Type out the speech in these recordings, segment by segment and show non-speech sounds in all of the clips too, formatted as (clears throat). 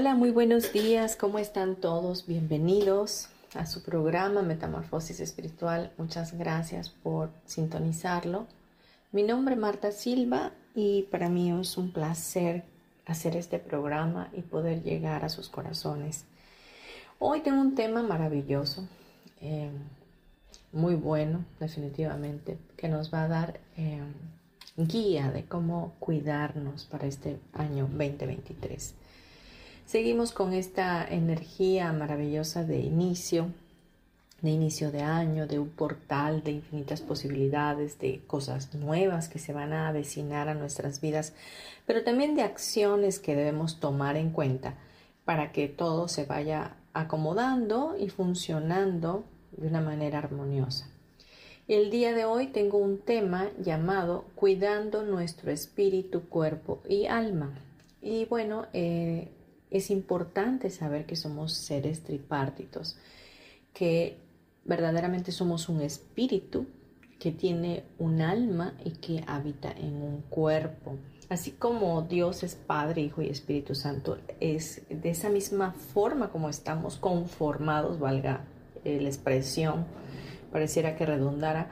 Hola, muy buenos días, ¿cómo están todos? Bienvenidos a su programa Metamorfosis Espiritual. Muchas gracias por sintonizarlo. Mi nombre es Marta Silva y para mí es un placer hacer este programa y poder llegar a sus corazones. Hoy tengo un tema maravilloso, eh, muy bueno definitivamente, que nos va a dar eh, guía de cómo cuidarnos para este año 2023. Seguimos con esta energía maravillosa de inicio, de inicio de año, de un portal de infinitas posibilidades, de cosas nuevas que se van a avecinar a nuestras vidas, pero también de acciones que debemos tomar en cuenta para que todo se vaya acomodando y funcionando de una manera armoniosa. El día de hoy tengo un tema llamado Cuidando nuestro espíritu, cuerpo y alma. Y bueno, eh, es importante saber que somos seres tripartitos, que verdaderamente somos un espíritu que tiene un alma y que habita en un cuerpo. Así como Dios es Padre, Hijo y Espíritu Santo, es de esa misma forma como estamos conformados, valga la expresión, pareciera que redundara,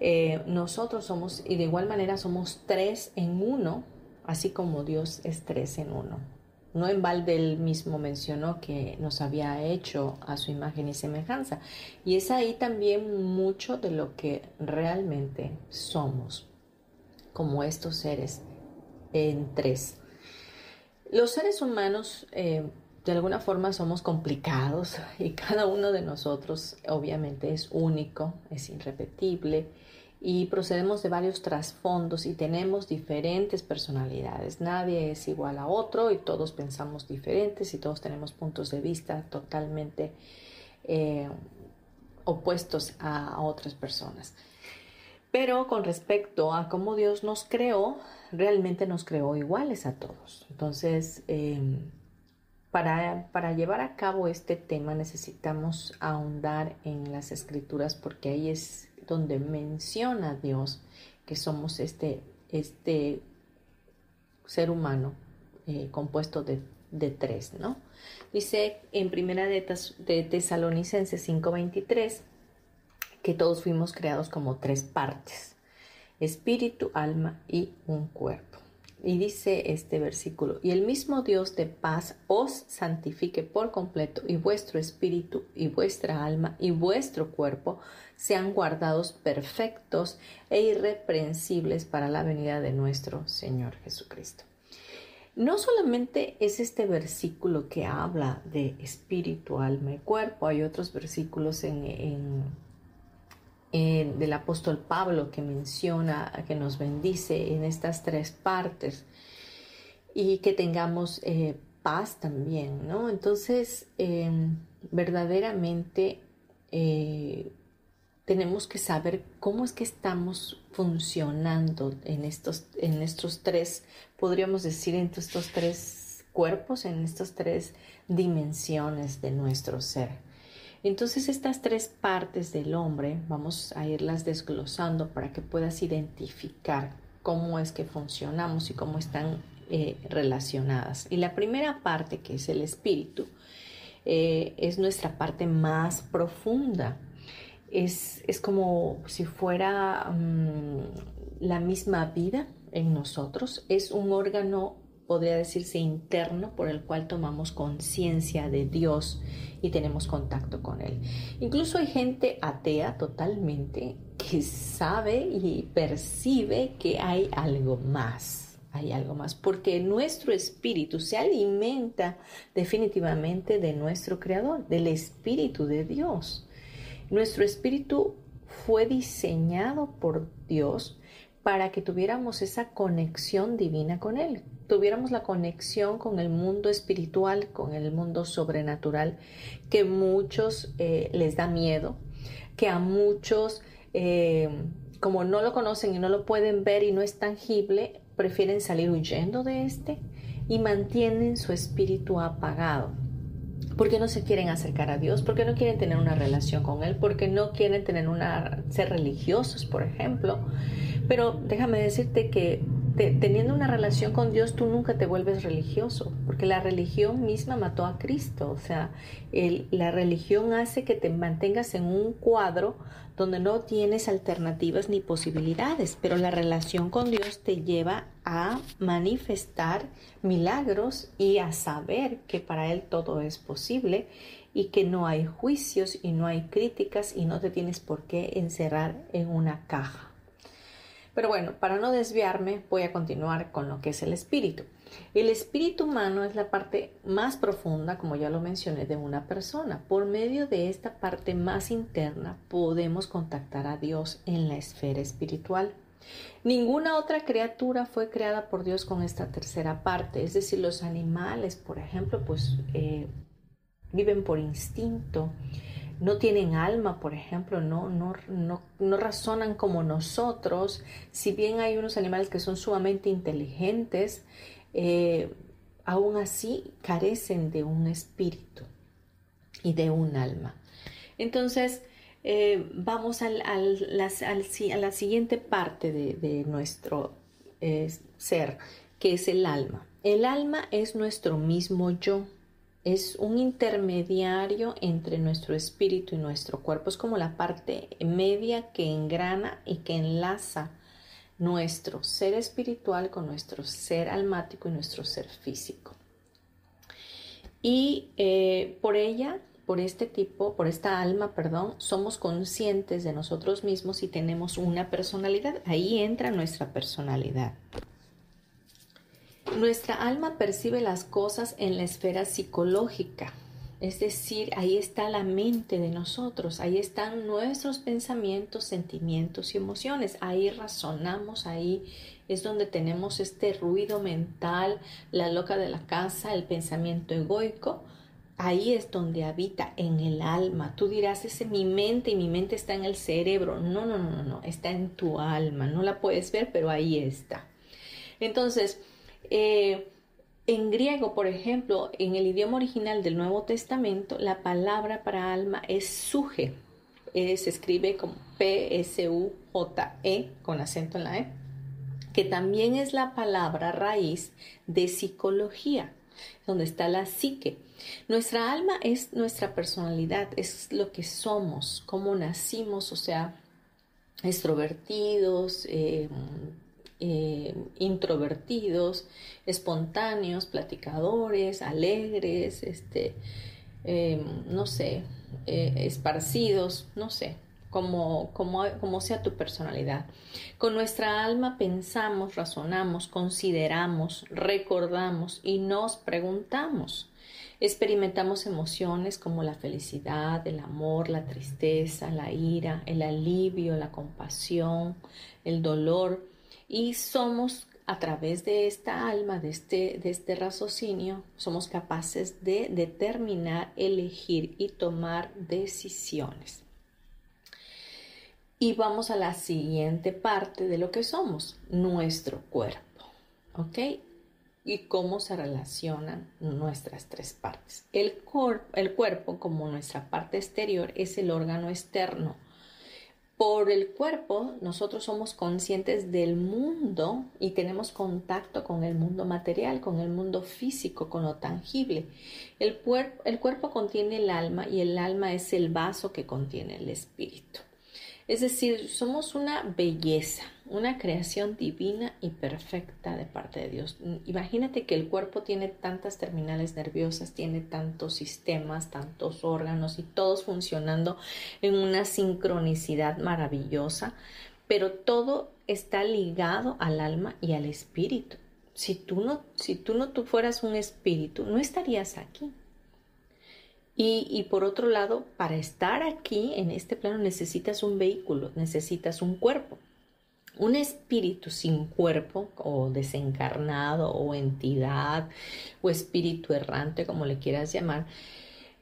eh, nosotros somos, y de igual manera somos tres en uno, así como Dios es tres en uno. No en balde él mismo mencionó que nos había hecho a su imagen y semejanza. Y es ahí también mucho de lo que realmente somos, como estos seres en tres. Los seres humanos eh, de alguna forma somos complicados (laughs) y cada uno de nosotros obviamente es único, es irrepetible y procedemos de varios trasfondos y tenemos diferentes personalidades. Nadie es igual a otro y todos pensamos diferentes y todos tenemos puntos de vista totalmente eh, opuestos a, otras personas. Pero con respecto a cómo Dios nos creó, realmente nos creó iguales a todos. Entonces, em, para, para, llevar a cabo este tema necesitamos ahondar en las escrituras porque ahí es donde menciona Dios que somos este, este ser humano eh, compuesto de, tres, ¿no? Dice en primera de, de Tesalonicenses 5:23 que todos fuimos creados como tres partes, espíritu, alma y un cuerpo. Y dice este versículo, y el mismo Dios de paz os santifique por completo y vuestro espíritu y vuestra alma y vuestro cuerpo sean guardados perfectos e irreprensibles para la venida de nuestro Señor Jesucristo. No solamente es este versículo que habla de espíritu, alma y cuerpo, hay otros versículos en del apóstol Pablo que menciona, que nos bendice en estas tres partes y que tengamos eh, paz también, ¿no? Entonces, em, verdaderamente eh, tenemos que saber cómo es que estamos funcionando en estos, en estos tres, podríamos decir, en estos tres cuerpos, en estas tres dimensiones de nuestro ser. Entonces estas tres partes del hombre vamos a irlas desglosando para que puedas identificar cómo es que funcionamos y cómo están eh, relacionadas. Y la primera parte, que es el espíritu, eh, es nuestra parte más profunda. Es, como si fuera mm, la misma vida en nosotros. Es un órgano podría decirse interno por el cual tomamos conciencia de Dios y tenemos contacto con Él. Incluso hay gente atea totalmente que sabe y percibe que hay algo más hay algo más, porque nuestro espíritu se alimenta definitivamente de nuestro Creador, del Espíritu de Dios. Nuestro espíritu fue diseñado por Dios para que tuviéramos esa conexión divina con Él, tuviéramos la conexión con el mundo espiritual, con el mundo sobrenatural, que muchos eh, les da miedo, que a muchos, eh, como no lo conocen y no lo pueden ver y no es tangible, prefieren salir huyendo de este y mantienen su espíritu apagado. Porque no se quieren acercar a Dios, porque no quieren tener una relación con Él, porque no quieren tener una, ser religiosos, por ejemplo. Pero déjame decirte que teniendo una relación con Dios, tú nunca te vuelves religioso, porque la religión misma mató a Cristo. O sea, la religión hace que te mantengas en un cuadro donde no tienes alternativas ni posibilidades, pero la relación con Dios te lleva a manifestar milagros y a saber que para Él todo es posible y que no hay juicios y no hay críticas y no te tienes por qué encerrar en una caja. Pero bueno, para no desviarme, voy a continuar con lo que es el espíritu. El espíritu humano es la parte más profunda, como ya lo mencioné, de una persona. Por medio de esta parte más interna podemos contactar a Dios en la esfera espiritual. Ninguna otra criatura fue creada por Dios con esta tercera parte, es decir, los animales, por ejemplo, pues eh, viven por instinto, no tienen alma, por ejemplo, no, no, no, razonan como nosotros, si bien hay unos animales que son sumamente inteligentes, eh, aún así carecen de un espíritu y de un alma. Entonces, eh, vamos al, a la siguiente parte de, nuestro eh, ser, que es el alma. El alma es nuestro mismo yo es un intermediario entre nuestro espíritu y nuestro cuerpo. Es como la parte media que engrana y que enlaza nuestro ser espiritual con nuestro ser almático y nuestro ser físico. Y eh, por ella, por este tipo, por esta alma, perdón, somos conscientes de nosotros mismos y tenemos una personalidad. Ahí entra nuestra personalidad. Nuestra alma percibe las cosas en la esfera psicológica, es decir, ahí está la mente de nosotros, ahí están nuestros pensamientos, sentimientos y emociones, ahí razonamos, ahí es donde tenemos este ruido mental, la loca de la casa, el pensamiento egoico, ahí es donde habita en el alma. Tú dirás, ese mi mente y mi mente está en el cerebro. No, no, no, no, está en tu alma. No la puedes ver, pero ahí está. Entonces, eh, en griego, por ejemplo, en el idioma original del Nuevo Testamento, la palabra para alma es suje. Eh, se escribe como P-S-U-J-E con acento en la E, que también es la palabra raíz de psicología, donde está la psique. Nuestra alma es nuestra personalidad, es lo que somos, cómo nacimos, o sea, extrovertidos, eh, eh, introvertidos, espontáneos, platicadores, alegres, este, em, no sé, eh, esparcidos, no sé, como, como, como sea tu personalidad. Con nuestra alma pensamos, razonamos, consideramos, recordamos y nos preguntamos. Experimentamos emociones como la felicidad, el amor, la tristeza, la ira, el alivio, la compasión, el dolor, y somos a través de esta alma, de este, de este raciocinio, somos capaces de determinar, elegir y tomar decisiones. Y vamos a la siguiente parte de lo que somos, nuestro cuerpo. ¿Ok? Y cómo se relacionan nuestras tres partes. El, el cuerpo, como nuestra parte exterior, es el órgano externo por el cuerpo, nosotros somos conscientes del mundo y tenemos contacto con el mundo material, con el mundo físico, con lo tangible. El, el cuerpo contiene el alma y el alma es el vaso que contiene el espíritu. Es decir, somos una belleza, una creación divina y perfecta de parte de Dios. Imagínate que el cuerpo tiene tantas terminales nerviosas, tiene tantos sistemas, tantos órganos y todos funcionando en una sincronicidad maravillosa, pero todo está ligado al alma y al espíritu. Si tú no, si tú no fueras un espíritu, no estarías aquí. Y, por otro lado, para estar aquí en este plano necesitas un vehículo, necesitas un cuerpo. Un espíritu sin cuerpo o desencarnado o entidad o espíritu errante, como le quieras llamar,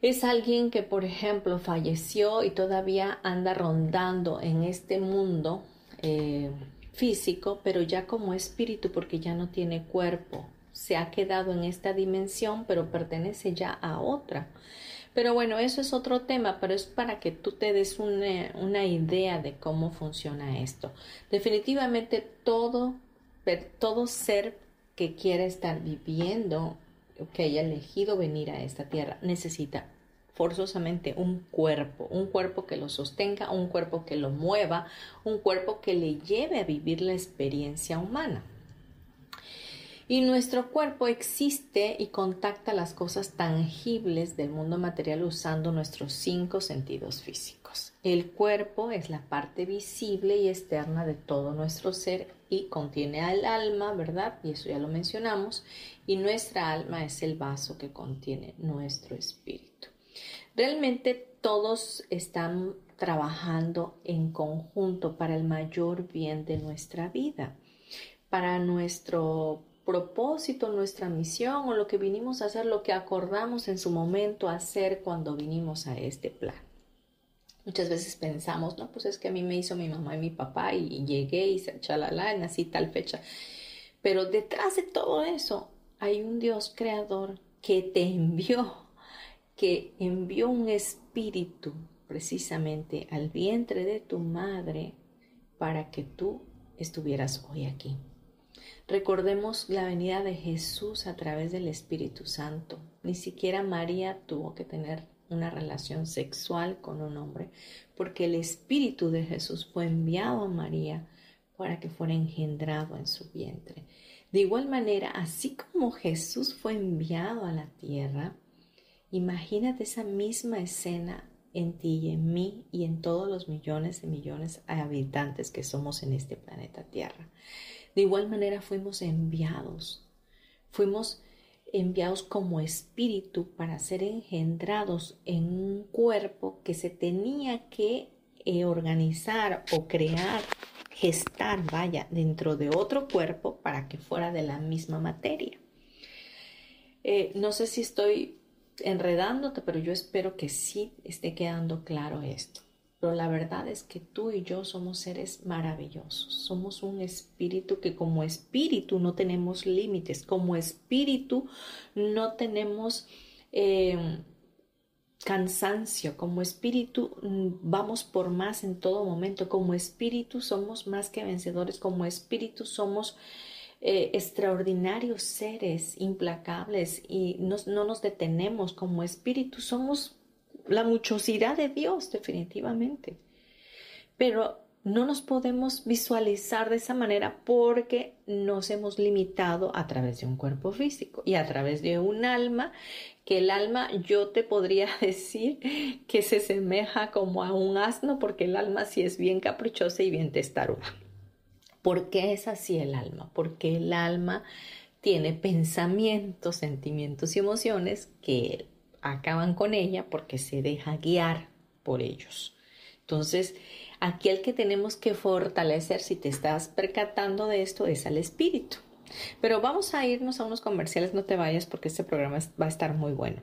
es alguien que, por ejemplo, falleció y todavía anda rondando en este mundo eh, físico, pero ya como espíritu porque ya no tiene cuerpo. Se ha quedado en esta dimensión, pero pertenece ya a otra. Pero bueno, eso es otro tema, pero es para que tú te des una, idea de cómo funciona esto. Definitivamente todo, todo ser que quiera estar viviendo, que haya elegido venir a esta tierra, necesita forzosamente un cuerpo, un cuerpo que lo sostenga, un cuerpo que lo mueva, un cuerpo que le lleve a vivir la experiencia humana. Y nuestro cuerpo existe y contacta las cosas tangibles del mundo material usando nuestros cinco sentidos físicos. El cuerpo es la parte visible y externa de todo nuestro ser y contiene al alma, ¿verdad? Y eso ya lo mencionamos. Y nuestra alma es el vaso que contiene nuestro espíritu. Realmente todos están trabajando en conjunto para el mayor bien de nuestra vida, para nuestro propósito, nuestra misión o lo que vinimos a hacer, lo que acordamos en su momento hacer cuando vinimos a este plan. Muchas veces pensamos, no, pues es que a mí me hizo mi mamá y mi papá y, llegué y chalala, y nací tal fecha. Pero detrás de todo eso hay un Dios creador que te envió, que envió un espíritu precisamente al vientre de tu madre para que tú estuvieras hoy aquí. Recordemos la venida de Jesús a través del Espíritu Santo. Ni siquiera María tuvo que tener una relación sexual con un hombre, porque el Espíritu de Jesús fue enviado a María para que fuera engendrado en su vientre. De igual manera, así como Jesús fue enviado a la tierra, imagínate esa misma escena en ti y en mí y en todos los millones de millones de habitantes que somos en este planeta Tierra. De igual manera fuimos enviados, fuimos enviados como espíritu para ser engendrados en un cuerpo que se tenía que eh, organizar o crear, gestar, vaya, dentro de otro cuerpo para que fuera de la misma materia. Eh, no sé si estoy enredándote, pero yo espero que sí esté quedando claro esto. Pero la verdad es que tú y yo somos seres maravillosos. Somos un espíritu que como espíritu no tenemos límites. Como espíritu no tenemos em, cansancio. Como espíritu mm, vamos por más en todo momento. Como espíritu somos más que vencedores. Como espíritu somos eh, extraordinarios seres implacables y no nos detenemos. Como espíritu somos la muchosidad de Dios, definitivamente. Pero no nos podemos visualizar de esa manera porque nos hemos limitado a través de un cuerpo físico y a través de un alma, que el alma yo te podría (laughs) decir que se semeja como a un asno porque el alma sí es bien caprichosa y bien testaruda. ¿Por qué es así el alma? Porque el alma tiene pensamientos, sentimientos y emociones que acaban con ella porque se deja guiar por ellos. Entonces, aquí el que tenemos que fortalecer, si te estás percatando de esto, es al espíritu. Pero vamos a irnos a unos comerciales, no te vayas porque este programa va a estar muy bueno.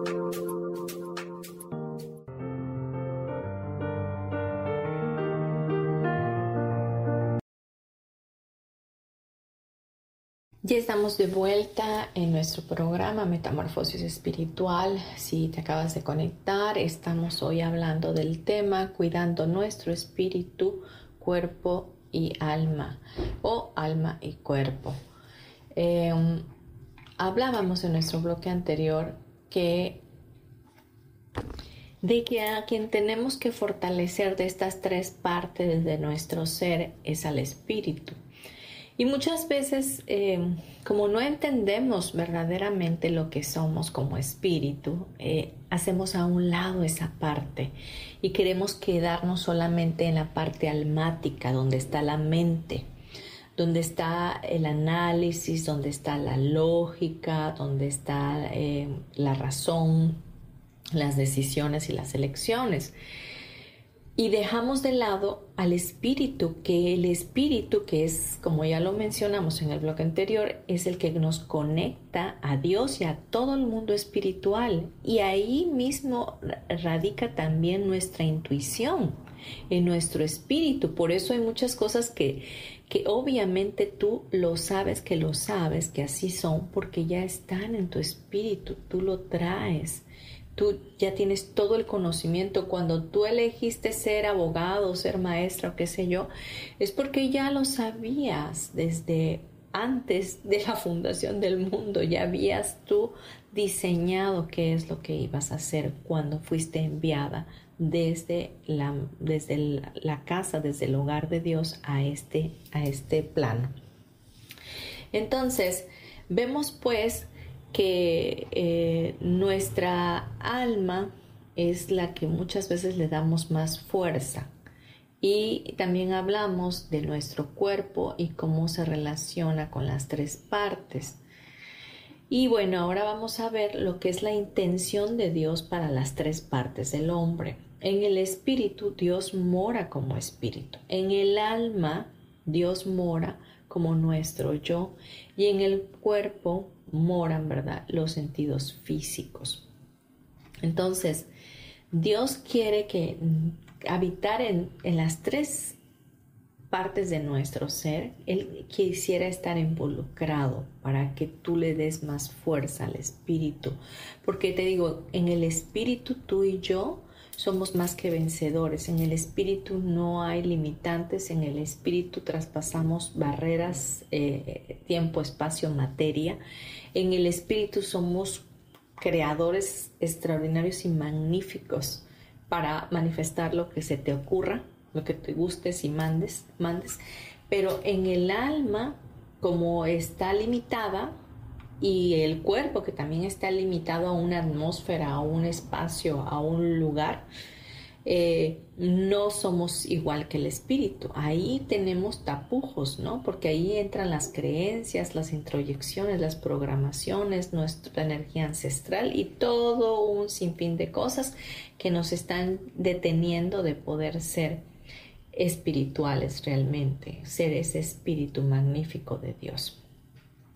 Ya estamos de vuelta en nuestro programa Metamorfosis Espiritual. Si te acabas de conectar, estamos hoy hablando del tema cuidando nuestro espíritu, cuerpo y alma o alma y cuerpo. Em, hablábamos en nuestro bloque anterior que de que a quien tenemos que fortalecer de estas tres partes de nuestro ser es al espíritu. Y muchas veces, eh, como no entendemos verdaderamente lo que somos como espíritu, eh, hacemos a un lado esa parte y queremos quedarnos solamente en la parte almática, donde está la mente donde está el análisis, donde está la lógica, donde está eh, la razón, las decisiones y las elecciones. Y dejamos de lado al espíritu, que el espíritu, que es, como ya lo mencionamos en el bloque anterior, es el que nos conecta a Dios y a todo el mundo espiritual. Y ahí mismo radica también nuestra intuición, en nuestro espíritu. Por eso hay muchas cosas que, que obviamente tú lo sabes, que lo sabes, que así son, porque ya están en tu espíritu, tú lo traes. Tú ya tienes todo el conocimiento. Cuando tú elegiste ser abogado, ser maestra o qué sé yo, es porque ya lo sabías desde antes de la fundación del mundo. Ya habías tú diseñado qué es lo que ibas a hacer cuando fuiste enviada desde la, desde casa, desde el hogar de Dios a este, a este plano. Entonces, vemos pues que eh, nuestra alma es la que muchas veces le damos más fuerza. Y también hablamos de nuestro cuerpo y cómo se relaciona con las tres partes. Y bueno, ahora vamos a ver lo que es la intención de Dios para las tres partes del hombre. En el espíritu Dios mora como espíritu. En el alma Dios mora como nuestro yo. Y en el cuerpo moran, ¿verdad? Los sentidos físicos. Entonces, Dios quiere que habitar en, en las tres partes de nuestro ser, Él quisiera estar involucrado para que tú le des más fuerza al espíritu. Porque te digo, en el espíritu tú y yo somos más que vencedores. En el espíritu no hay limitantes, en el espíritu traspasamos barreras, eh, tiempo, espacio, materia. En el espíritu somos creadores extraordinarios y magníficos para manifestar lo que se te ocurra, lo que te gustes y mandes, mandes. Pero en el alma, como está limitada, y el cuerpo que también está limitado a una atmósfera, a un espacio, a un lugar, eh, no somos igual que el espíritu. Ahí tenemos tapujos, ¿no? Porque ahí entran las creencias, las introyecciones, las programaciones, nuestra energía ancestral y todo un sinfín de cosas que nos están deteniendo de poder ser espirituales realmente, ser ese espíritu magnífico de Dios.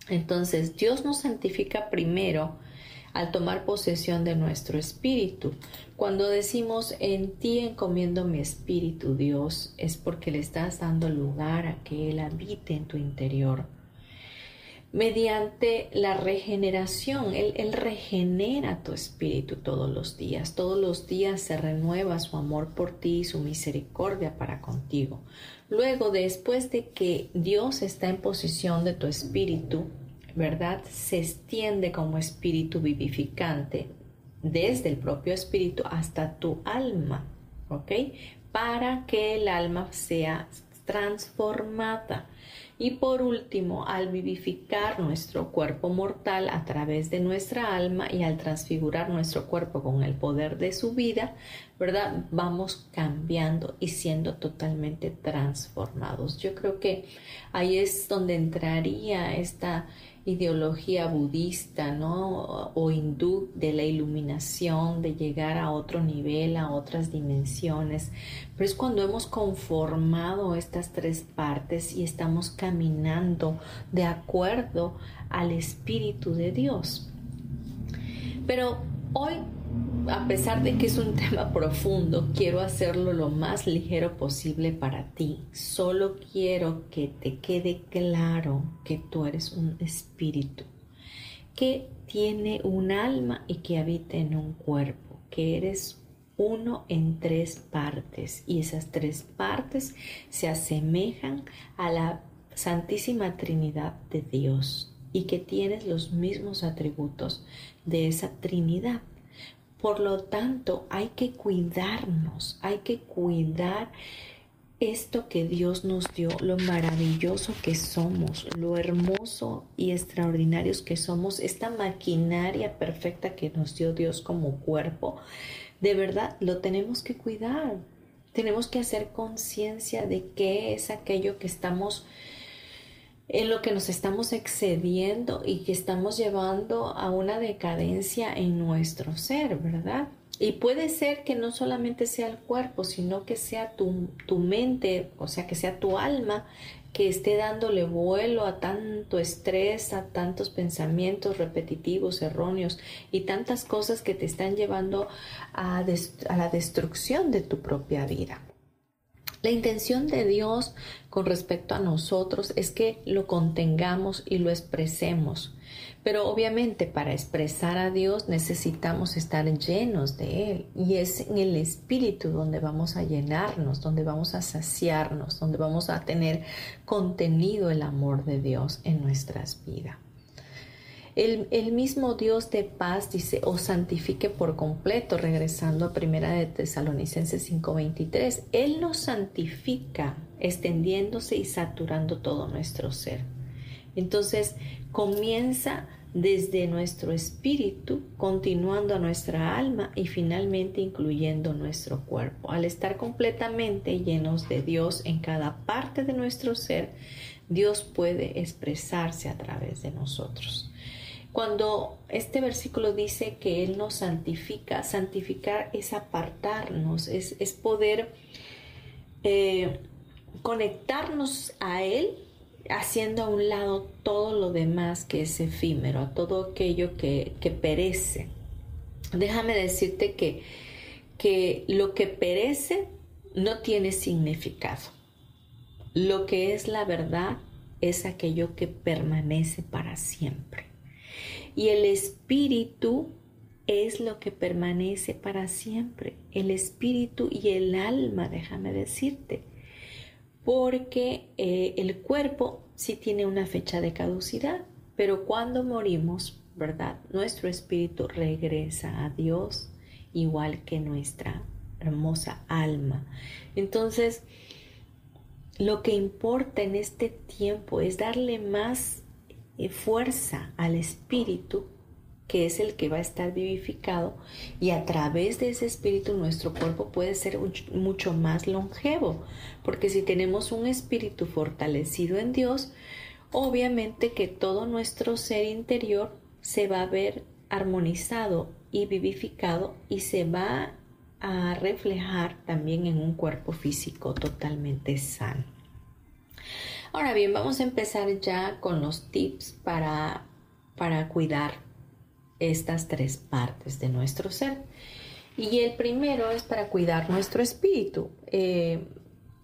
Entonces Dios nos santifica primero al tomar posesión de nuestro espíritu. Cuando decimos en ti encomiendo mi espíritu, Dios, es porque le estás dando lugar a que Él habite en tu interior. mediante la regeneración. Él, regenera tu espíritu todos los días. Todos los días se renueva su amor por ti y su misericordia para contigo. Luego, después de que Dios está en posición de tu espíritu, ¿verdad? Se extiende como espíritu vivificante desde el propio espíritu hasta tu alma, ¿ok? Para que el alma sea transformada. Y por último, al vivificar nuestro cuerpo mortal a través de nuestra alma y al transfigurar nuestro cuerpo con el poder de su vida, ¿verdad? Vamos cambiando y siendo totalmente transformados. Yo creo que ahí es donde entraría esta ideología budista, ¿no? O hindú de la iluminación, de llegar a otro nivel, a otras dimensiones. Pero es cuando hemos conformado estas tres partes y estamos caminando de acuerdo al Espíritu de Dios. Pero hoy a pesar de que es un (laughs) tema profundo, quiero hacerlo lo más ligero posible para ti. Solo quiero que te quede claro que tú eres un espíritu, que tiene un alma y que habita en un cuerpo, que eres uno en tres partes y esas tres partes se asemejan a la Santísima Trinidad de Dios y que tienes los mismos atributos de esa Trinidad. Por lo tanto, hay que cuidarnos, hay que cuidar esto que Dios nos dio, lo maravilloso que somos, lo hermoso y extraordinarios que somos, esta maquinaria perfecta que nos dio Dios como cuerpo, de verdad lo tenemos que cuidar. Tenemos que hacer conciencia de qué es aquello que estamos en lo que nos estamos excediendo y que estamos llevando a una decadencia en nuestro ser, ¿verdad? Y puede ser que no solamente sea el cuerpo, sino que sea tu, tu, mente, o sea, que sea tu alma que esté dándole vuelo a tanto estrés, a tantos pensamientos repetitivos, erróneos y tantas cosas que te están llevando a, a la destrucción de tu propia vida. La intención de Dios con respecto a nosotros es que lo contengamos y lo expresemos. Pero obviamente para expresar a Dios necesitamos estar llenos de Él. Y es en el Espíritu donde vamos a llenarnos, donde vamos a saciarnos, donde vamos a tener contenido el amor de Dios en nuestras vidas. El, mismo Dios de paz dice, os santifique por completo, regresando a primera de Tesalonicenses 5:23. Él nos santifica, extendiéndose y saturando todo nuestro ser. Entonces comienza desde nuestro espíritu, continuando a nuestra alma y finalmente incluyendo nuestro cuerpo. Al estar completamente llenos de Dios en cada parte de nuestro ser, Dios puede expresarse a través de nosotros. Cuando este versículo dice que Él nos santifica, santificar es apartarnos, es, poder eh, conectarnos a Él haciendo a un lado todo lo demás que es efímero, a todo aquello que, que perece. Déjame decirte que, que lo que perece no tiene significado. Lo que es la verdad es aquello que permanece para siempre. Y el espíritu es lo que permanece para siempre. El espíritu y el alma, déjame decirte. Porque eh, el cuerpo sí tiene una fecha de caducidad, pero cuando morimos, ¿verdad? Nuestro espíritu regresa a Dios igual que nuestra hermosa alma. Entonces, lo que importa en este tiempo es darle más fuerza al espíritu que es el que va a estar vivificado y a través de ese espíritu nuestro cuerpo puede ser mucho más longevo, porque si tenemos un espíritu fortalecido en Dios, obviamente que todo nuestro ser interior se va a ver armonizado y vivificado y se va a reflejar también en un cuerpo físico totalmente sano. Ahora bien, vamos a empezar ya con los tips para, para cuidar estas tres partes de nuestro ser. Y el primero es para cuidar nuestro espíritu. Eh,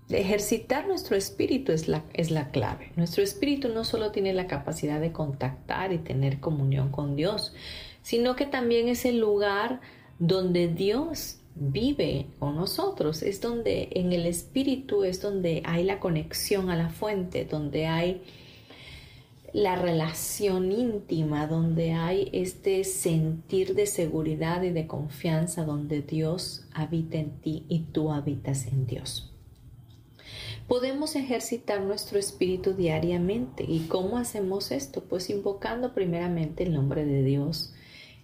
ejercitar nuestro espíritu es la, es la clave. Nuestro espíritu no solo tiene la capacidad de contactar y tener comunión con Dios, sino que también es el lugar donde Dios vive con nosotros. Es donde en el espíritu es donde hay la conexión a la fuente, donde hay la relación íntima, donde hay este sentir de seguridad y de confianza, donde Dios habita en ti y tú habitas en Dios. Podemos ejercitar nuestro espíritu diariamente. ¿Y cómo hacemos esto? Pues invocando primeramente el nombre de Dios,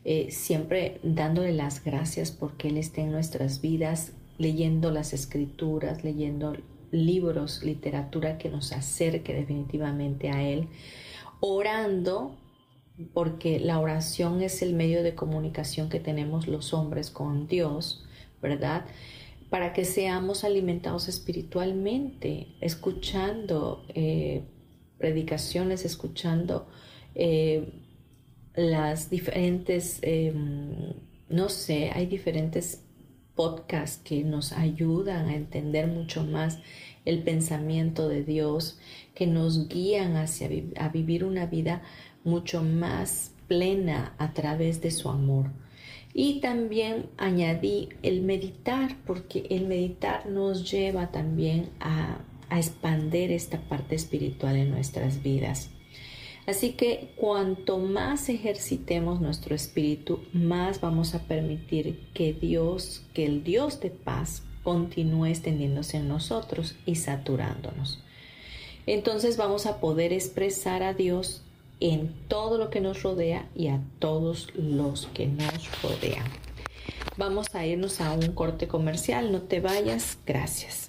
eh, siempre dándole las gracias porque Él esté en nuestras vidas, leyendo las escrituras, leyendo libros, literatura que nos acerque definitivamente a Él orando, porque la oración es el medio de comunicación que tenemos los hombres con Dios, ¿verdad? Para que seamos alimentados espiritualmente, escuchando eh, predicaciones, escuchando eh, las diferentes, em, no sé, hay diferentes podcasts que nos ayudan a entender mucho más el pensamiento de Dios, que nos guían hacia a vivir una vida mucho más plena a través de su amor. Y también añadí el meditar, porque el meditar nos lleva también a, a expander esta parte espiritual en nuestras vidas. Así que cuanto más ejercitemos nuestro espíritu, más vamos a permitir que Dios, que el Dios de paz, continúe extendiéndose en nosotros y saturándonos. Entonces vamos a poder expresar a Dios en todo lo que nos rodea y a todos los que nos rodean. Vamos a irnos a un corte comercial, no te vayas, gracias.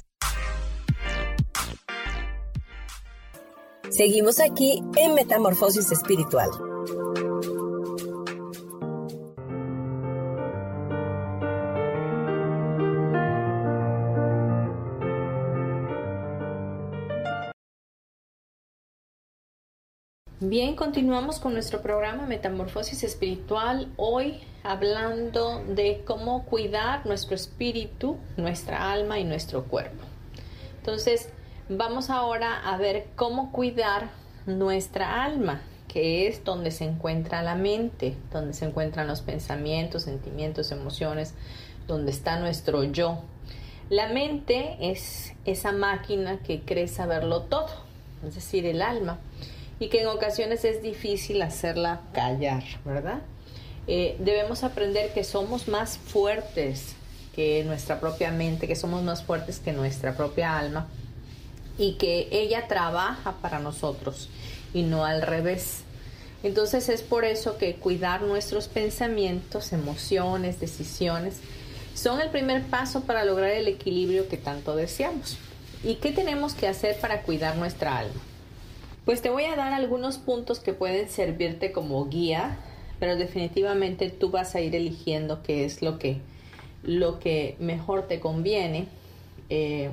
Seguimos aquí en Metamorfosis Espiritual. Bien, continuamos con nuestro programa Metamorfosis Espiritual, hoy hablando de cómo cuidar nuestro espíritu, nuestra alma y nuestro cuerpo. Entonces, Vamos ahora a ver cómo cuidar nuestra alma, que es donde se encuentra la mente, donde se encuentran los pensamientos, sentimientos, emociones, donde está nuestro yo. La mente es esa máquina que cree saberlo todo, es decir, el alma, y que en ocasiones es difícil hacerla callar, ¿verdad? Eh, debemos aprender que somos más fuertes que nuestra propia mente, que somos más fuertes que nuestra propia alma y que ella trabaja para nosotros y no al revés. Entonces es por eso que cuidar nuestros pensamientos, emociones, decisiones son el primer paso para lograr el equilibrio que tanto deseamos. ¿Y qué tenemos que hacer para cuidar nuestra alma? Pues te voy a dar algunos puntos que pueden servirte como guía, pero definitivamente tú vas a ir eligiendo qué es lo que, lo que mejor te conviene. Eh,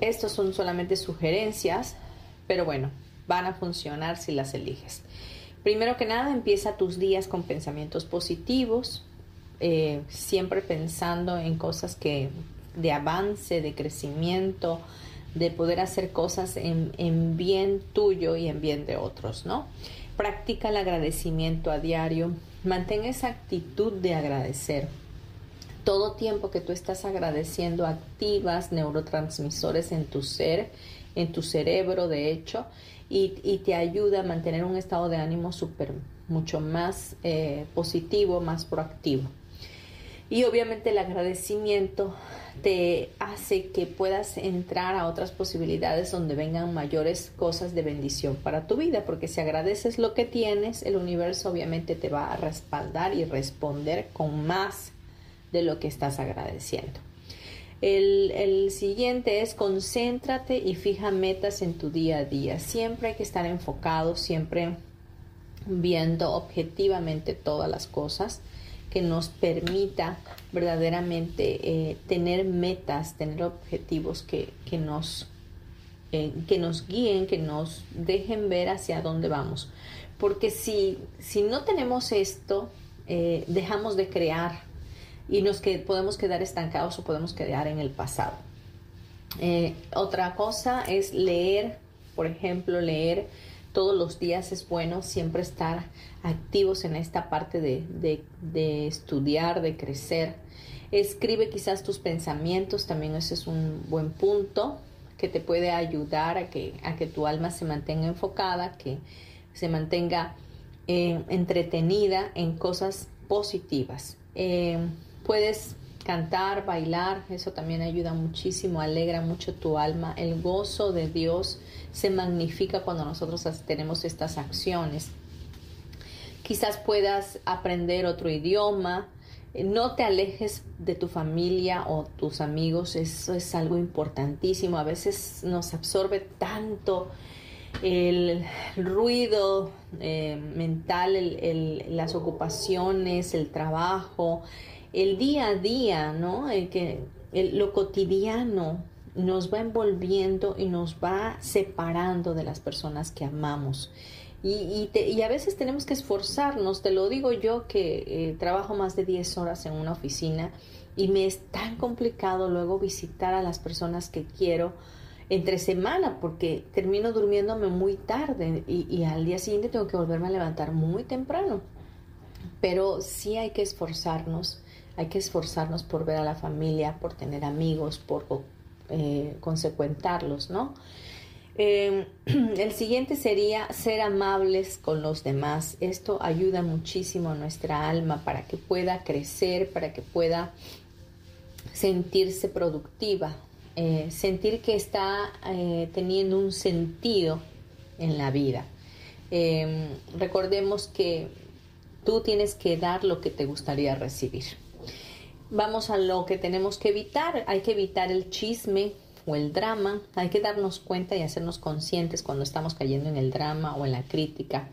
estos son solamente sugerencias, pero bueno, van a funcionar si las eliges. Primero que nada, empieza tus días con pensamientos positivos, eh, siempre pensando en cosas que de avance, de crecimiento, de poder hacer cosas en, en, bien tuyo y en bien de otros, ¿no? Practica el agradecimiento a diario, mantén esa actitud de agradecer. Todo tiempo que tú estás agradeciendo activas neurotransmisores en tu ser, en tu cerebro, de hecho, y, te ayuda a mantener un estado de ánimo súper, mucho más eh, positivo, más proactivo. Y obviamente el agradecimiento te hace que puedas entrar a otras posibilidades donde vengan mayores cosas de bendición para tu vida, porque si agradeces lo que tienes, el universo obviamente te va a respaldar y responder con más de lo que estás agradeciendo. El, siguiente es concéntrate y fija metas en tu día a día. Siempre hay que estar enfocado, siempre viendo objetivamente todas las cosas que nos permita verdaderamente eh, tener metas, tener objetivos que, nos, eh, que nos guíen, que nos dejen ver hacia dónde vamos. Porque si, si no tenemos esto, eh, dejamos de crear y nos que podemos quedar estancados o podemos quedar en el pasado. Eh, otra cosa es leer, por ejemplo, leer todos los días es bueno, siempre estar activos en esta parte de, de, estudiar, de crecer. Escribe quizás tus pensamientos, también ese es un buen punto que te puede ayudar a que, a que tu alma se mantenga enfocada, que se mantenga eh, entretenida en cosas positivas. Eh, Puedes cantar, bailar, eso también ayuda muchísimo, alegra mucho tu alma. El gozo de Dios se magnifica cuando nosotros tenemos estas acciones. Quizás puedas aprender otro idioma, no te alejes de tu familia o tus amigos, eso es algo importantísimo. A veces nos absorbe tanto el ruido eh, mental, las ocupaciones, el trabajo, el día a día, ¿no? El que lo cotidiano nos va envolviendo y nos va separando de las personas que amamos. Y, y, a veces tenemos que esforzarnos, te lo digo yo que eh, trabajo más de 10 horas en una oficina y me es tan complicado luego visitar a las personas que quiero entre semana porque termino durmiéndome muy tarde y, y al día siguiente tengo que volverme a levantar muy temprano. Pero sí hay que esforzarnos hay que esforzarnos por ver a la familia, por tener amigos, por eh, consecuentarlos, ¿no? Em, (clears throat) el siguiente sería ser amables con los demás. Esto ayuda muchísimo a nuestra alma para que pueda crecer, para que pueda sentirse productiva, eh, sentir que está eh, teniendo un sentido en la vida. Em, recordemos que tú tienes que dar lo que te gustaría recibir vamos a lo que tenemos que evitar. Hay que evitar el chisme o el drama. Hay que darnos cuenta y hacernos conscientes cuando estamos cayendo en el drama o en la crítica.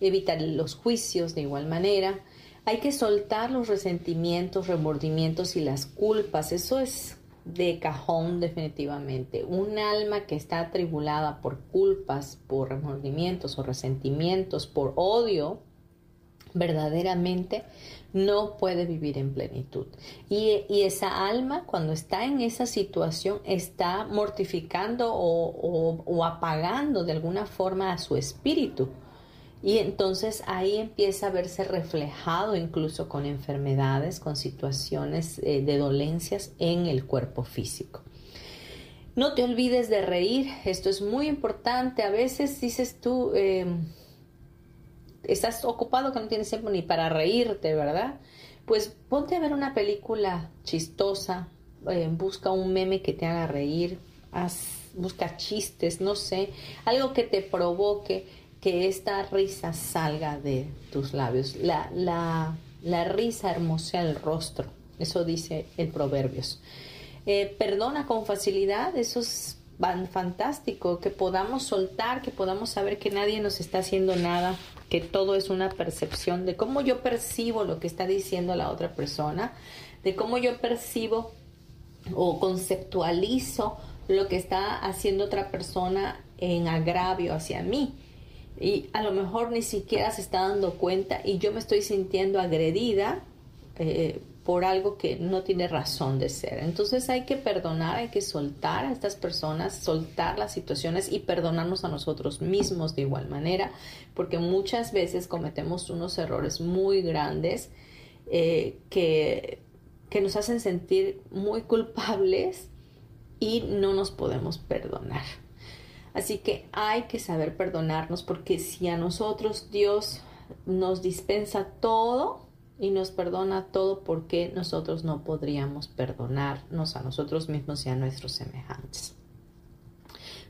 Evitar los juicios de igual manera. Hay que soltar los resentimientos, remordimientos y las culpas. Eso es de cajón definitivamente. Un alma que está atribulada por culpas, por remordimientos o resentimientos, por odio, verdaderamente no puede vivir en plenitud. Y, esa alma, cuando está en esa situación, está mortificando o, apagando de alguna forma a su espíritu. Y entonces ahí empieza a verse reflejado incluso con enfermedades, con situaciones eh, de dolencias en el cuerpo físico. No te olvides de reír, esto es muy importante. A veces dices tú, em, estás ocupado que no tienes tiempo ni para reírte, ¿verdad? Pues ponte a ver una película chistosa, eh, busca un meme que te haga reír, busca chistes, no sé, algo que te provoque que esta risa salga de tus labios. La, la La risa hermosea el rostro. Eso dice el Proverbios. Eh, perdona con facilidad. Eso es fantástico. Que podamos soltar, que podamos saber que nadie nos está haciendo nada, que todo es una percepción de cómo yo percibo lo que está diciendo la otra persona, de cómo yo percibo o conceptualizo lo que está haciendo otra persona en agravio hacia mí. Y a lo mejor ni siquiera se está dando cuenta y yo me estoy sintiendo agredida eh, por algo que no tiene razón de ser. Entonces hay que perdonar, hay que soltar a estas personas, soltar las situaciones y perdonarnos a nosotros mismos de igual manera, porque muchas veces cometemos unos errores muy grandes eh, que, que nos hacen sentir muy culpables y no nos podemos perdonar. Así que hay que saber perdonarnos porque si a nosotros Dios nos dispensa todo y nos perdona todo, porque nosotros no podríamos perdonarnos a nosotros mismos y a nuestros semejantes?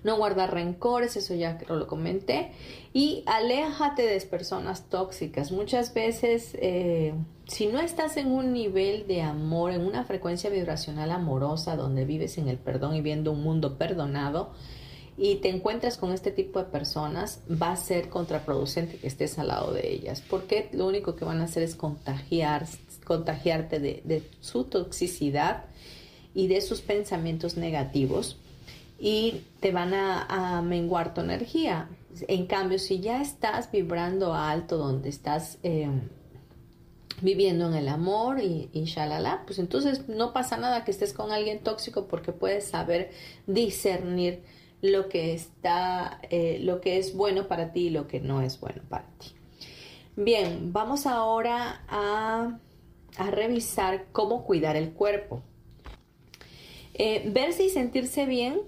no guardar rencores, eso ya lo comenté, y aléjate de personas tóxicas. Muchas veces, eh, si no estás en un nivel de amor, en una frecuencia vibracional amorosa, donde vives en el perdón y viendo un mundo perdonado, y te encuentras con este tipo de personas, va a ser contraproducente que estés al lado de ellas, porque lo único que van a hacer es contagiar, contagiarte de, su toxicidad y de sus pensamientos negativos y te van a, menguar tu energía. En cambio, si ya estás vibrando alto donde estás eh, viviendo en el amor y, y shalala, pues entonces no pasa nada que estés con alguien tóxico porque puedes saber discernir lo que está, eh, lo que es bueno para ti y lo que no es bueno para ti. Bien, vamos ahora a, a revisar cómo cuidar el cuerpo. Eh, verse y sentirse bien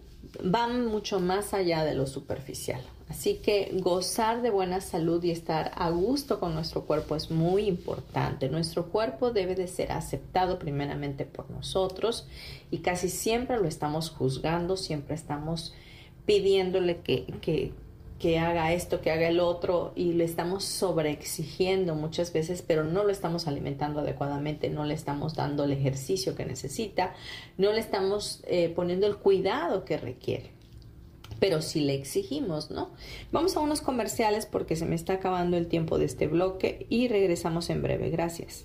van mucho más allá de lo superficial. Así que gozar de buena salud y estar a gusto con nuestro cuerpo es muy importante. Nuestro cuerpo debe de ser aceptado primeramente por nosotros y casi siempre lo estamos juzgando, siempre estamos pidiéndole que, que, que haga esto, que haga el otro y le estamos sobreexigiendo muchas veces, pero no lo estamos alimentando adecuadamente, no le estamos dando el ejercicio que necesita, no le estamos eh, poniendo el cuidado que requiere. Pero si le exigimos, ¿no? Vamos a unos comerciales porque se me está acabando el tiempo de este bloque y regresamos en breve. Gracias.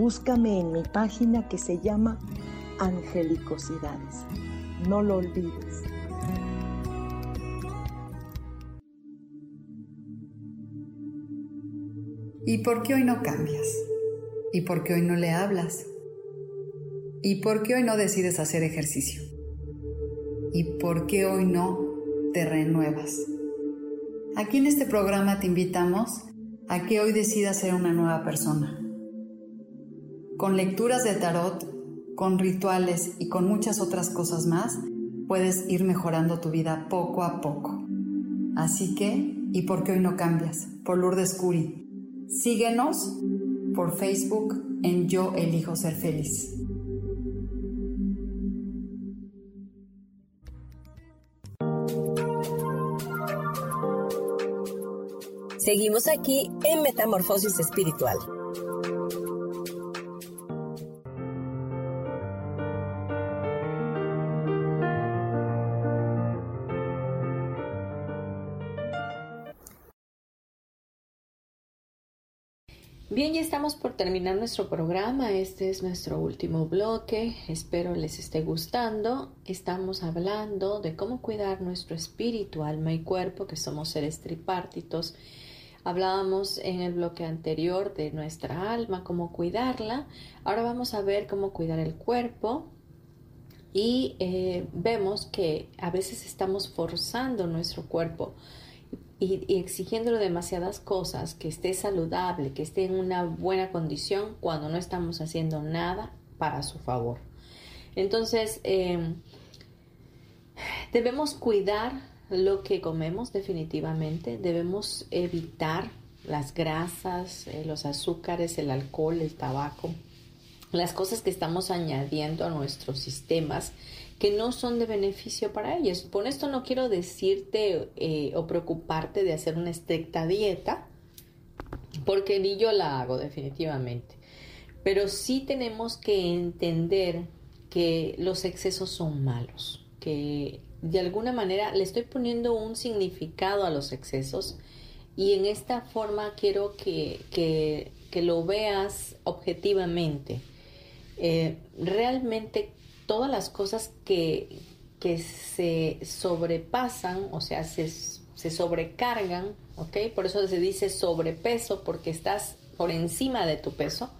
Búscame en mi página que se llama Angelicosidades. No lo olvides. ¿Y por qué hoy no cambias? ¿Y por qué hoy no le hablas? ¿Y por qué hoy no decides hacer ejercicio? ¿Y por qué hoy no te renuevas? Aquí en este programa te invitamos a que hoy decidas ser una nueva persona con lecturas de tarot, con rituales y con muchas otras cosas más, puedes ir mejorando tu vida poco a poco. Así que, ¿y por qué hoy no cambias? Por Lourdes Curi. Síguenos por Facebook en Yo Elijo Ser Feliz. Seguimos aquí en Metamorfosis Espiritual. Bien, ya estamos por terminar nuestro programa. Este es nuestro último bloque. Espero les esté gustando. Estamos hablando de cómo cuidar nuestro espíritu, alma y cuerpo, que somos seres tripartitos. Hablábamos en el bloque anterior de nuestra alma, cómo cuidarla. Ahora vamos a ver cómo cuidar el cuerpo. Y eh, vemos que a veces estamos forzando nuestro cuerpo y, y exigiéndole demasiadas cosas, que esté saludable, que esté en una buena condición, cuando no estamos haciendo nada para su favor. Entonces, em, debemos cuidar lo que comemos definitivamente, debemos evitar las grasas, eh, los azúcares, el alcohol, el tabaco, las cosas que estamos añadiendo a nuestros sistemas que no son de beneficio para ellos. Por esto no quiero decirte eh, o preocuparte de hacer una estricta dieta, porque ni yo la hago definitivamente. Pero sí tenemos que entender que los excesos son malos, que de alguna manera le estoy poniendo un significado a los excesos y en esta forma quiero que, que, lo veas objetivamente. Eh, realmente todas las cosas que, que se sobrepasan, o sea, se, se sobrecargan, ¿ok? Por eso se dice sobrepeso, porque estás por encima de tu peso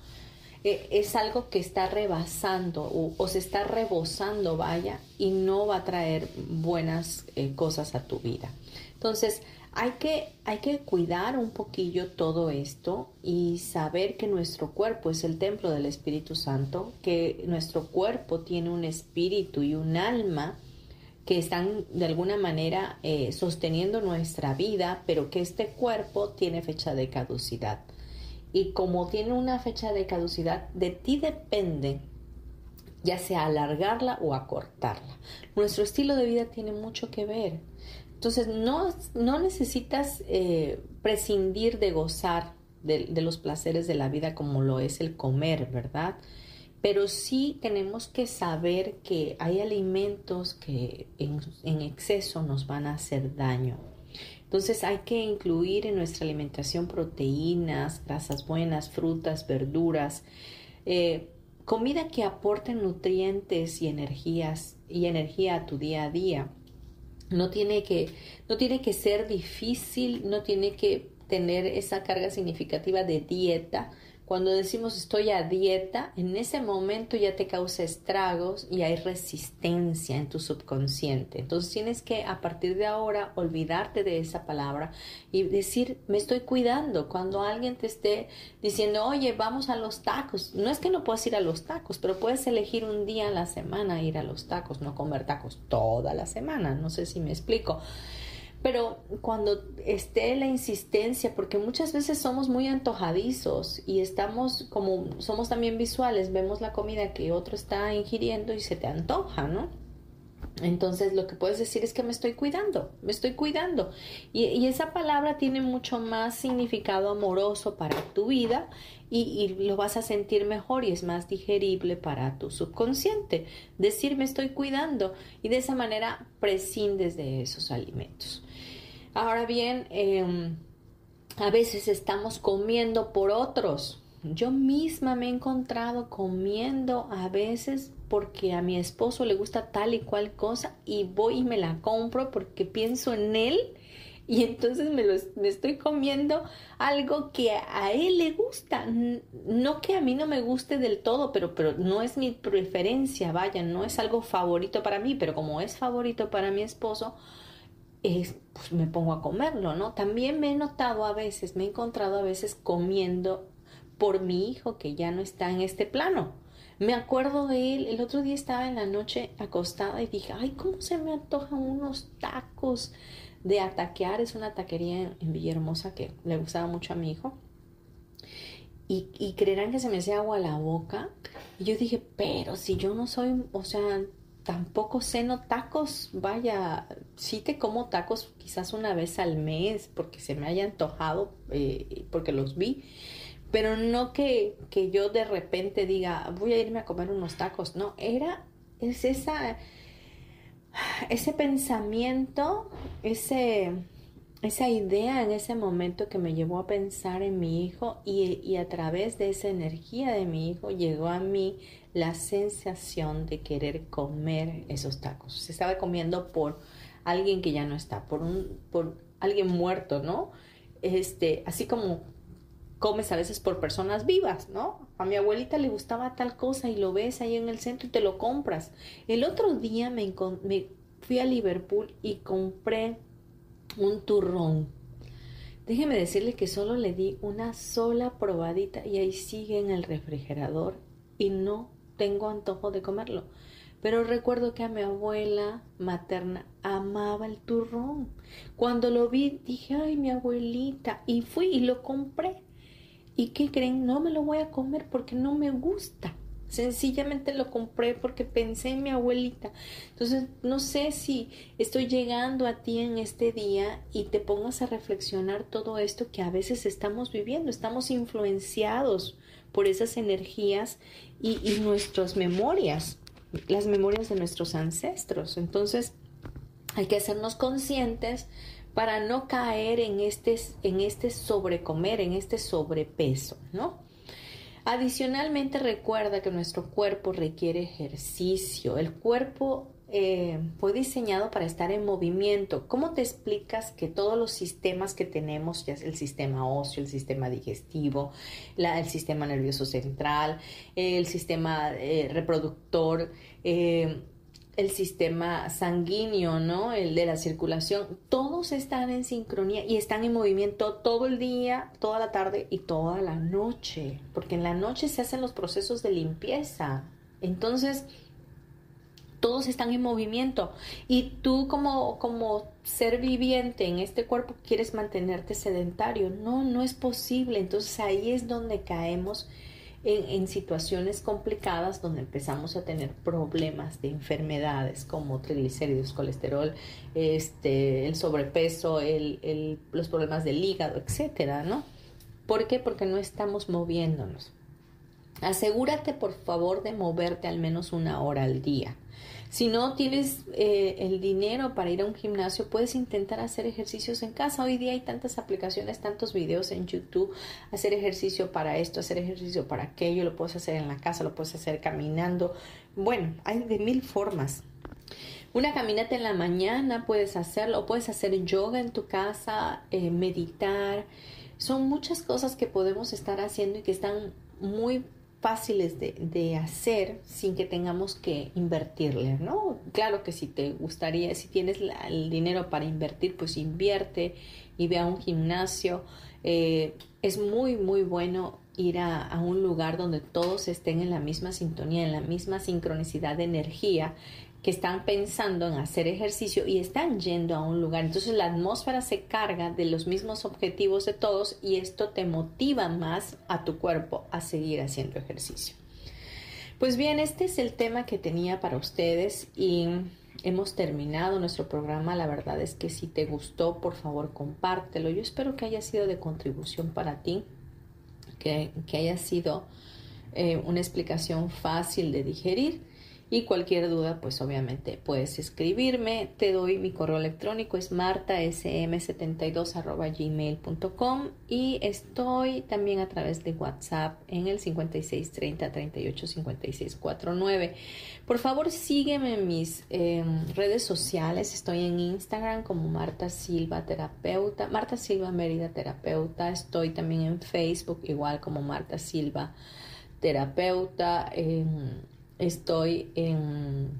eh, es algo que está rebasando o, se está rebosando, vaya, y no va a traer buenas eh, cosas a tu vida. Entonces, hay que, hay que cuidar un poquillo todo esto y saber que nuestro cuerpo es el templo del Espíritu Santo, que nuestro cuerpo tiene un espíritu y un alma que están de alguna manera eh, sosteniendo nuestra vida, pero que este cuerpo tiene fecha de caducidad y como tiene una fecha de caducidad, de ti depende ya sea alargarla o acortarla. Nuestro estilo de vida tiene mucho que ver. Entonces no, no necesitas eh, prescindir de gozar de, los placeres de la vida como lo es el comer, ¿verdad? Pero sí tenemos que saber que hay alimentos que en exceso nos van a hacer daño. Entonces hay que incluir en nuestra alimentación proteínas, grasas buenas, frutas, verduras, eh, comida que aporte nutrientes y energías y energía a tu día a día. No tiene que, no tiene que ser difícil, no tiene que tener esa carga significativa de dieta, cuando decimos estoy a dieta, en ese momento ya te causa estragos y hay resistencia en tu subconsciente. Entonces tienes que a partir de ahora olvidarte de esa palabra y decir me estoy cuidando. Cuando alguien te esté diciendo, oye, vamos a los tacos, no es que no puedas ir a los tacos, pero puedes elegir un día a la semana ir a los tacos, no comer tacos toda la semana. No sé si me explico. Pero cuando esté la insistencia, porque muchas veces somos muy antojadizos y estamos como somos también visuales, vemos la comida que otro está ingiriendo y se te antoja, ¿no? Entonces lo que puedes decir es que me estoy cuidando, me estoy cuidando. Y, esa palabra tiene mucho más significado amoroso para tu vida y, lo vas a sentir mejor y es más digerible para tu subconsciente. Decir me estoy cuidando y de esa manera prescindes de esos alimentos. Ahora bien, em, a veces estamos comiendo por otros. Yo misma me he encontrado comiendo a veces porque a mi esposo le gusta tal y cual cosa y voy y me la compro porque pienso en él (laughs) y entonces me, lo, me estoy comiendo algo que a él le gusta. No que a mí no me guste del todo, pero, pero no es mi preferencia, vaya, no es algo favorito para mí, pero como es favorito para mi esposo, es, pues me pongo a comerlo, ¿no? También me he notado a veces, me he encontrado a veces comiendo por mi hijo que ya no está en este plano. Me acuerdo de él, el otro día estaba en la noche acostada y dije, ay, ¿cómo se me antojan unos tacos de ataquear? Es una taquería en, Villahermosa que le gustaba mucho a mi hijo. Y, y creerán que se me hacía agua la boca. Y yo dije, pero si yo no soy, o sea, tampoco ceno tacos, vaya, sí te como tacos quizás una vez al mes porque se me haya antojado, eh, porque los vi, pero no que, que, yo de repente diga, voy a irme a comer unos tacos, no, era, es esa, ese pensamiento, ese, esa idea en ese momento que me llevó a pensar en mi hijo y, a través de esa energía de mi hijo llegó a mí la sensación de querer comer esos tacos. Se estaba comiendo por alguien que ya no está, por, un, por alguien muerto, ¿no? este, así como comes a veces por personas vivas, ¿no? A mi abuelita le gustaba tal cosa y lo ves ahí en el centro y te lo compras. El otro día me, me fui a Liverpool y compré un turrón. Déjeme decirle que solo le di una sola probadita y ahí sigue en el refrigerador y no tengo antojo de comerlo. Pero recuerdo que a mi abuela materna amaba el turrón. Cuando lo vi dije, ay, mi abuelita. Y fui y lo compré. ¿Y qué creen? No me lo voy a comer porque no me gusta. Sencillamente lo compré porque pensé en mi abuelita. Entonces, no sé si estoy llegando a ti en este día y te pongas a reflexionar todo esto que a veces estamos viviendo. Estamos influenciados por esas energías y, nuestras memorias, las memorias de nuestros ancestros. Entonces, hay que hacernos conscientes para no caer en este, en este sobrecomer, en este sobrepeso, ¿no? Adicionalmente recuerda que nuestro cuerpo requiere ejercicio. El cuerpo eh, fue diseñado para estar en movimiento. ¿Cómo te explicas que todos los sistemas que tenemos, ya es el sistema óseo, el sistema digestivo, el sistema nervioso central, el sistema eh, reproductor, eh, el sistema sanguíneo, ¿no? El de la circulación, todos están en sincronía y están en movimiento todo el día, toda la tarde y toda la noche, porque en la noche se hacen los procesos de limpieza. Entonces, todos están en movimiento y tú como, como ser viviente en este cuerpo quieres mantenerte sedentario. No, no es posible. Entonces ahí es donde caemos en, situaciones complicadas donde empezamos a tener problemas de enfermedades como triglicéridos, colesterol, este, el sobrepeso, el, los problemas del hígado, etcétera, ¿no? ¿Por qué? Porque no estamos moviéndonos. Asegúrate por favor de moverte al menos una hora al día. Si no tienes eh, el dinero para ir a un gimnasio, puedes intentar hacer ejercicios en casa. Hoy día hay tantas aplicaciones, tantos videos en YouTube, hacer ejercicio para esto, hacer ejercicio para aquello, lo puedes hacer en la casa, lo puedes hacer caminando. Bueno, hay de mil formas. Una caminata en la mañana puedes hacerlo, puedes hacer yoga en tu casa, eh, meditar. Son muchas cosas que podemos estar haciendo y que están muy fáciles de, hacer sin que tengamos que invertirle, ¿no? Claro que si te gustaría, si tienes el dinero para invertir, pues invierte y ve a un gimnasio. Eh, es muy, muy bueno ir a, a, un lugar donde todos estén en la misma sintonía, en la misma sincronicidad de energía que están pensando en hacer ejercicio y están yendo a un lugar. Entonces la atmósfera se carga de los mismos objetivos de todos y esto te motiva más a tu cuerpo a seguir haciendo ejercicio. Pues bien, este es el tema que tenía para ustedes y hemos terminado nuestro programa. La verdad es que si te gustó, por favor, compártelo. Yo espero que haya sido de contribución para ti, que, haya sido eh, una explicación fácil de digerir y cualquier duda, pues obviamente puedes escribirme. Te doy mi correo electrónico, es martasm72 gmail.com y estoy también a través de WhatsApp en el 5630 38 Por favor, sígueme en mis em, redes sociales. Estoy en Instagram como Marta Silva Terapeuta, Marta Silva Mérida Terapeuta. Estoy también en Facebook igual como Marta Silva Terapeuta. Estoy en,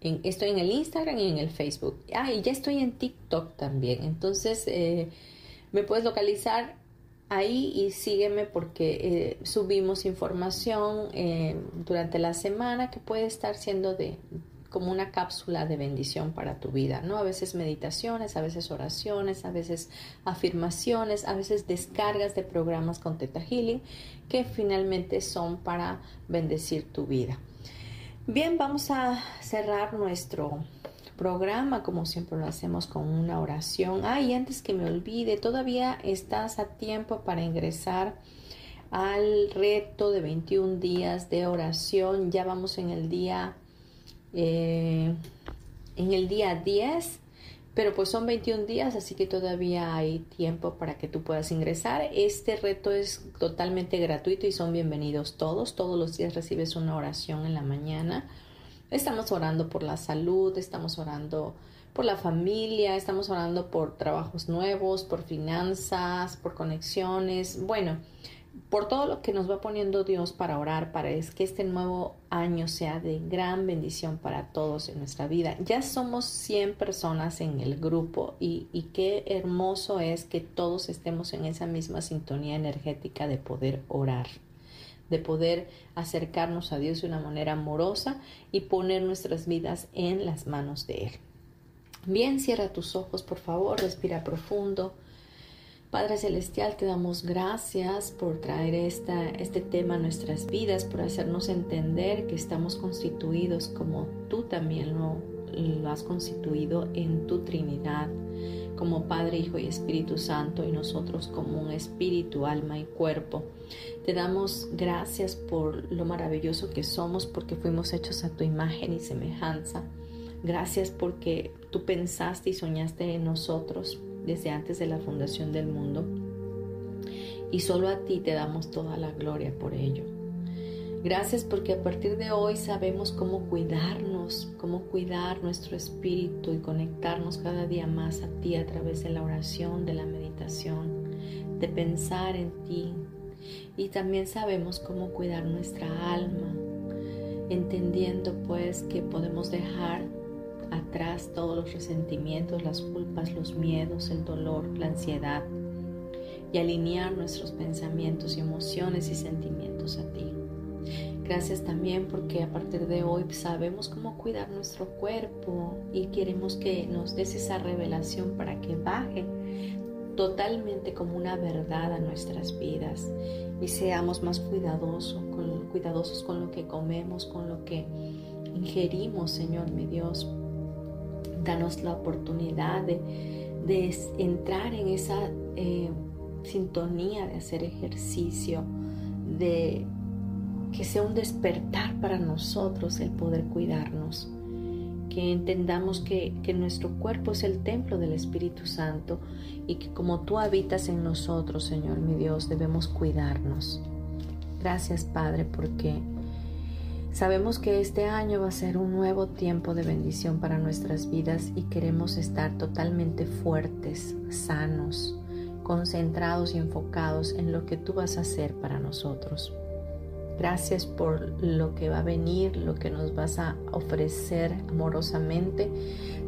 estoy en el Instagram y en el Facebook. Ah, y ya estoy en TikTok también. Entonces eh, me puedes localizar ahí y sígueme porque eh, subimos información eh, durante la semana que puede estar siendo de como una cápsula de bendición para tu vida, ¿no? A veces meditaciones, a veces oraciones, a veces afirmaciones, a veces descargas de programas con Teta Healing que finalmente son para bendecir tu vida. Bien, vamos a cerrar nuestro programa como siempre lo hacemos con una oración. Ah, y antes que me olvide, todavía estás a tiempo para ingresar al reto de 21 días de oración. Ya vamos en el día eh, en el día 10, pero pues son 21 días, así que todavía hay tiempo para que tú puedas ingresar. Este reto es totalmente gratuito y son bienvenidos todos. Todos los días recibes una oración en la mañana. Estamos orando por la salud, estamos orando por la familia, estamos orando por trabajos nuevos, por finanzas, por conexiones, bueno, por todo lo que nos va poniendo Dios para orar, para que este nuevo año sea de gran bendición para todos en nuestra vida. Ya somos 100 personas en el grupo y qué hermoso es que todos estemos en esa misma sintonía energética de poder orar de poder acercarnos a Dios de una manera amorosa y poner nuestras vidas en las manos de Él. Bien, cierra tus ojos, por favor, respira profundo. Padre Celestial, te damos gracias por traer este tema a nuestras vidas, por hacernos entender que estamos constituidos como tú también lo, lo has constituido en tu Trinidad, como Padre, Hijo y Espíritu Santo, y nosotros como un espíritu, alma y cuerpo. Te damos gracias por lo maravilloso que somos, porque fuimos hechos a tu imagen y semejanza. Gracias porque tú pensaste y soñaste en nosotros desde antes de la fundación del mundo. Y solo a ti te damos toda la gloria por ello. Gracias porque a partir de hoy sabemos cómo cuidarnos, cómo cuidar nuestro espíritu y conectarnos cada día más a ti a través de la oración, de la meditación, de pensar en ti. Y también sabemos cómo cuidar nuestra alma, entendiendo pues que podemos dejar atrás todos los resentimientos, las culpas, los miedos, el dolor, la ansiedad y alinear nuestros pensamientos y emociones y sentimientos a ti. Gracias también porque a partir de hoy sabemos cómo cuidar nuestro cuerpo y queremos que nos des esa revelación para que baje totalmente como una verdad a nuestras vidas y seamos más cuidadosos con, cuidadosos con lo que comemos, con lo que ingerimos, Señor mi Dios, danos la oportunidad de, entrar en esa eh, sintonía de hacer ejercicio, de que sea un despertar para nosotros el poder cuidarnos, que entendamos que, que, nuestro cuerpo es el templo del Espíritu Santo y que como tú habitas en nosotros, Señor mi Dios, debemos cuidarnos. Gracias Padre porque Sabemos que este año va a ser un nuevo tiempo de bendición para nuestras vidas y queremos estar totalmente fuertes, sanos, concentrados y enfocados en lo que tú vas a hacer para nosotros. Gracias por lo que va a venir, lo que nos vas a ofrecer amorosamente,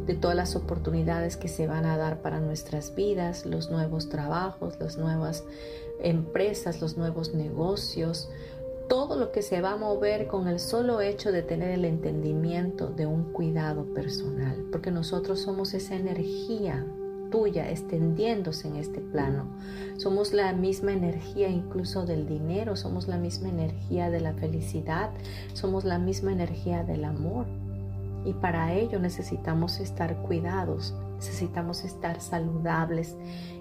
de todas las oportunidades que se van a dar para nuestras vidas, los nuevos trabajos, las nuevas empresas, los nuevos negocios, todo lo que se va a mover con el solo hecho de tener el entendimiento de un cuidado personal, porque nosotros somos esa energía tuya extendiéndose en este plano. Somos la misma energía incluso del dinero, somos la misma energía de la felicidad, somos la misma energía del amor. Y para ello necesitamos estar cuidados, necesitamos estar saludables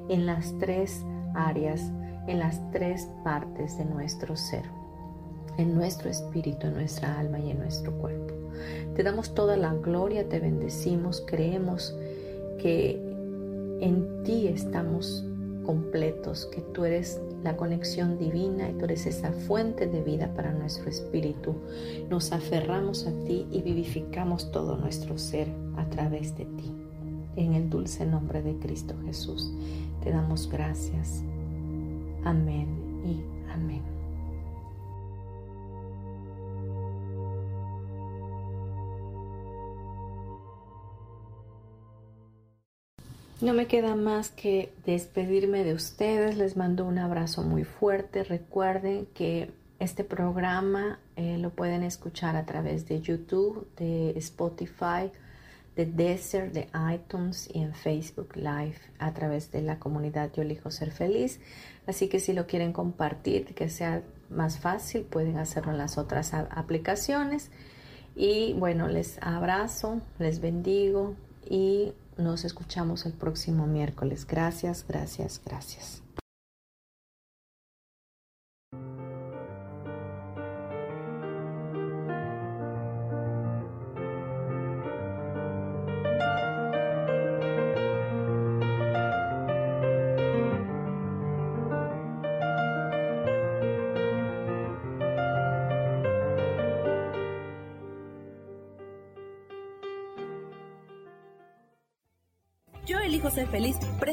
en las tres áreas, en las tres partes de nuestro ser en nuestro espíritu, en nuestra alma y en nuestro cuerpo. Te damos toda la gloria, te bendecimos, creemos que en ti estamos completos, que tú eres la conexión divina y tú eres esa fuente de vida para nuestro espíritu. Nos aferramos a ti y vivificamos todo nuestro ser a través de ti. En el dulce nombre de Cristo Jesús, te damos gracias. Amén y amén. No me queda más que despedirme de ustedes. Les mando un abrazo muy fuerte. Recuerden que este programa eh, lo pueden escuchar a través de YouTube, de Spotify, de Desert, de iTunes y en Facebook Live a través de la comunidad Yo elijo ser feliz. Así que si lo quieren compartir, que sea más fácil, pueden hacerlo en las otras aplicaciones. Y bueno, les abrazo, les bendigo y nos escuchamos el próximo miércoles. Gracias, gracias, gracias.